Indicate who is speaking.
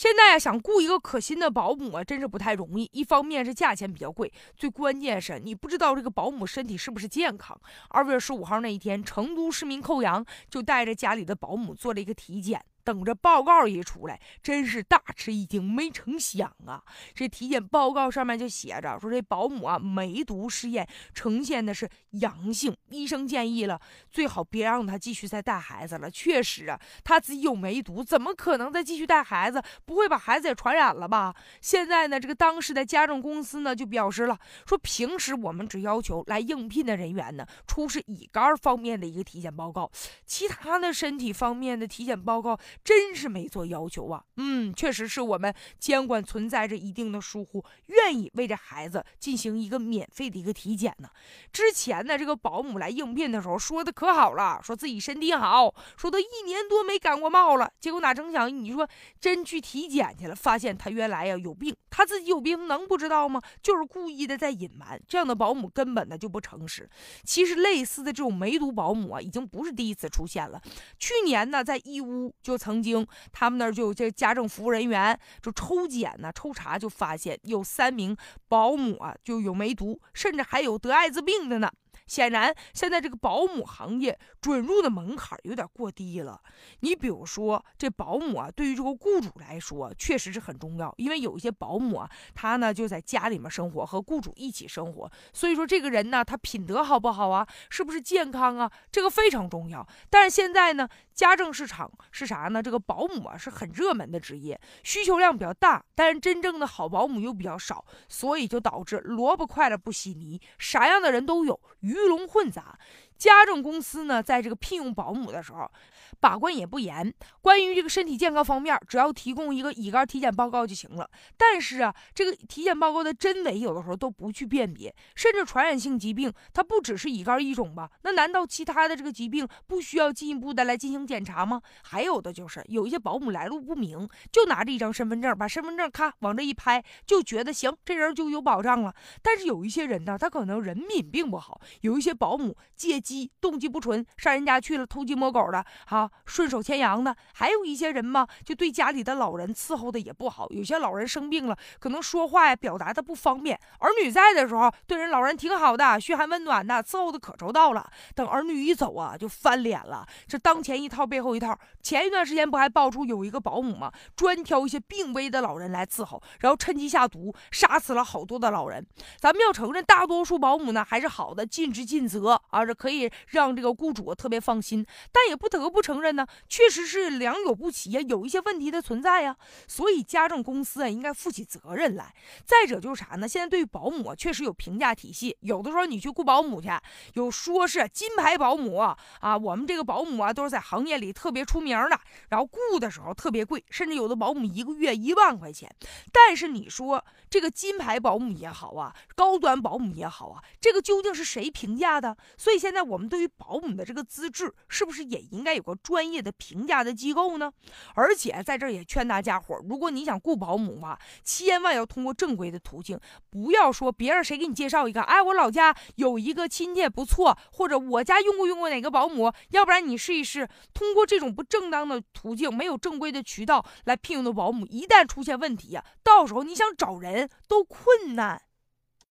Speaker 1: 现在啊，想雇一个可心的保姆啊，真是不太容易。一方面是价钱比较贵，最关键是你不知道这个保姆身体是不是健康。二月十五号那一天，成都市民寇阳就带着家里的保姆做了一个体检。等着报告一出来，真是大吃一惊。没成想啊，这体检报告上面就写着说，这保姆啊梅毒试验呈现的是阳性。医生建议了，最好别让她继续再带孩子了。确实啊，他自己有梅毒，怎么可能再继续带孩子？不会把孩子也传染了吧？现在呢，这个当时的家政公司呢就表示了，说平时我们只要求来应聘的人员呢出示乙肝方面的一个体检报告，其他的身体方面的体检报告。真是没做要求啊，嗯，确实是我们监管存在着一定的疏忽，愿意为这孩子进行一个免费的一个体检呢。之前呢，这个保姆来应聘的时候说的可好了，说自己身体好，说都一年多没感过冒了。结果哪成想，你说真去体检去了，发现他原来呀有病，他自己有病能不知道吗？就是故意的在隐瞒。这样的保姆根本呢就不诚实。其实类似的这种梅毒保姆啊，已经不是第一次出现了。去年呢，在义乌就曾。经，他们那儿就有这家政服务人员就抽检呢，抽查就发现有三名保姆啊就有梅毒，甚至还有得艾滋病的呢。显然，现在这个保姆行业准入的门槛有点过低了。你比如说，这保姆啊，对于这个雇主来说，确实是很重要，因为有一些保姆啊，他呢就在家里面生活，和雇主一起生活，所以说这个人呢，他品德好不好啊，是不是健康啊，这个非常重要。但是现在呢，家政市场是啥呢？这个保姆啊是很热门的职业，需求量比较大，但是真正的好保姆又比较少，所以就导致萝卜快了不洗泥，啥样的人都有。鱼龙混杂，家政公司呢，在这个聘用保姆的时候。把关也不严，关于这个身体健康方面，只要提供一个乙肝体检报告就行了。但是啊，这个体检报告的真伪有的时候都不去辨别，甚至传染性疾病它不只是乙肝一种吧？那难道其他的这个疾病不需要进一步的来进行检查吗？还有的就是有一些保姆来路不明，就拿着一张身份证，把身份证咔往这一拍，就觉得行，这人就有保障了。但是有一些人呢，他可能人品并不好，有一些保姆借机机动机不纯，上人家去了偷鸡摸狗的，哈。顺手牵羊的，还有一些人嘛，就对家里的老人伺候的也不好。有些老人生病了，可能说话呀表达的不方便。儿女在的时候，对人老人挺好的，嘘寒问暖的，伺候的可周到了。等儿女一走啊，就翻脸了。这当前一套背后一套。前一段时间不还爆出有一个保姆吗？专挑一些病危的老人来伺候，然后趁机下毒，杀死了好多的老人。咱们要承认，大多数保姆呢还是好的，尽职尽责啊，这可以让这个雇主特别放心。但也不得不承认呢。确实是良莠不齐呀，有一些问题的存在呀，所以家政公司啊应该负起责任来。再者就是啥呢？现在对于保姆，确实有评价体系，有的时候你去雇保姆去，有说是金牌保姆啊，我们这个保姆啊都是在行业里特别出名的，然后雇的时候特别贵，甚至有的保姆一个月一万块钱。但是你说这个金牌保姆也好啊，高端保姆也好啊，这个究竟是谁评价的？所以现在我们对于保姆的这个资质，是不是也应该有个专业？的评价的机构呢，而且在这儿也劝大家伙儿，如果你想雇保姆嘛，千万要通过正规的途径，不要说别人谁给你介绍一个，哎，我老家有一个亲戚不错，或者我家用过用过哪个保姆，要不然你试一试，通过这种不正当的途径，没有正规的渠道来聘用的保姆，一旦出现问题呀，到时候你想找人都困难。